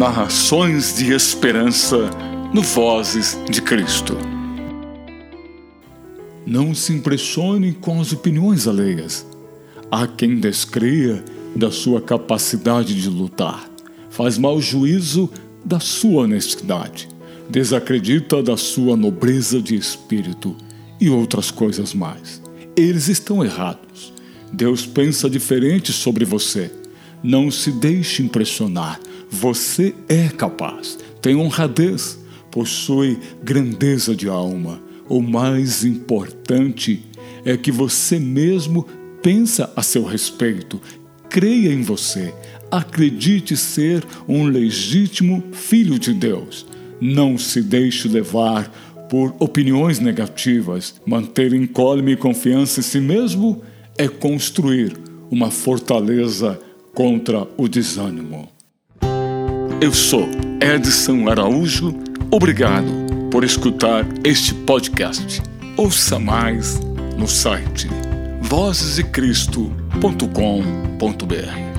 Narrações de esperança no Vozes de Cristo. Não se impressione com as opiniões alheias. Há quem descreia da sua capacidade de lutar, faz mau juízo da sua honestidade, desacredita da sua nobreza de espírito e outras coisas mais. Eles estão errados. Deus pensa diferente sobre você. Não se deixe impressionar. Você é capaz, tem honradez, possui grandeza de alma. O mais importante é que você mesmo pensa a seu respeito, creia em você, acredite ser um legítimo filho de Deus. Não se deixe levar por opiniões negativas. Manter incólume e confiança em si mesmo é construir uma fortaleza contra o desânimo. Eu sou Edson Araújo. Obrigado por escutar este podcast. Ouça mais no site vozesdecristo.com.br.